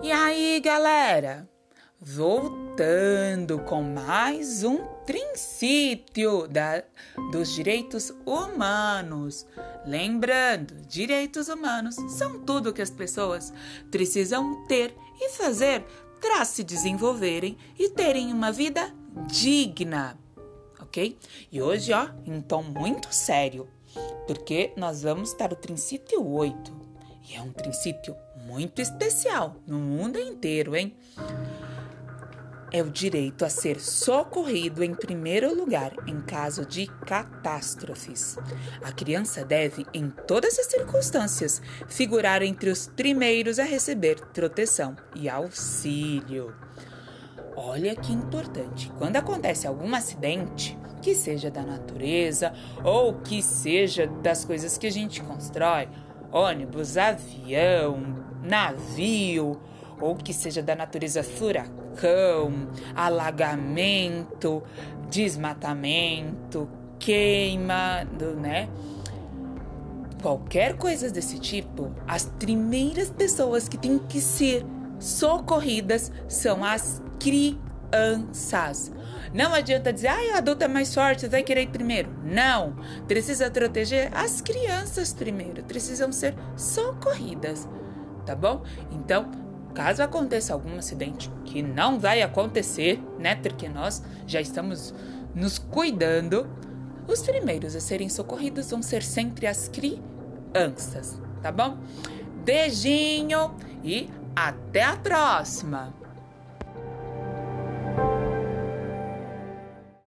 E aí, galera? Voltando com mais um princípio da, dos direitos humanos. Lembrando, direitos humanos são tudo que as pessoas precisam ter e fazer para se desenvolverem e terem uma vida digna, ok? E hoje, ó, tom muito sério, porque nós vamos estar o princípio 8. E é um princípio muito especial no mundo inteiro, hein? É o direito a ser socorrido em primeiro lugar em caso de catástrofes. A criança deve, em todas as circunstâncias, figurar entre os primeiros a receber proteção e auxílio. Olha que importante. Quando acontece algum acidente, que seja da natureza ou que seja das coisas que a gente constrói, ônibus, avião, navio, ou que seja da natureza furacão, alagamento, desmatamento, queima, né? Qualquer coisa desse tipo, as primeiras pessoas que têm que ser socorridas são as crianças. Não adianta dizer, ah, a adulta é mais forte, vai querer ir primeiro. Não. Precisa proteger as crianças primeiro. Precisam ser socorridas. Tá bom? Então, caso aconteça algum acidente, que não vai acontecer, né? Porque nós já estamos nos cuidando. Os primeiros a serem socorridos vão ser sempre as crianças, tá bom? Beijinho e até a próxima!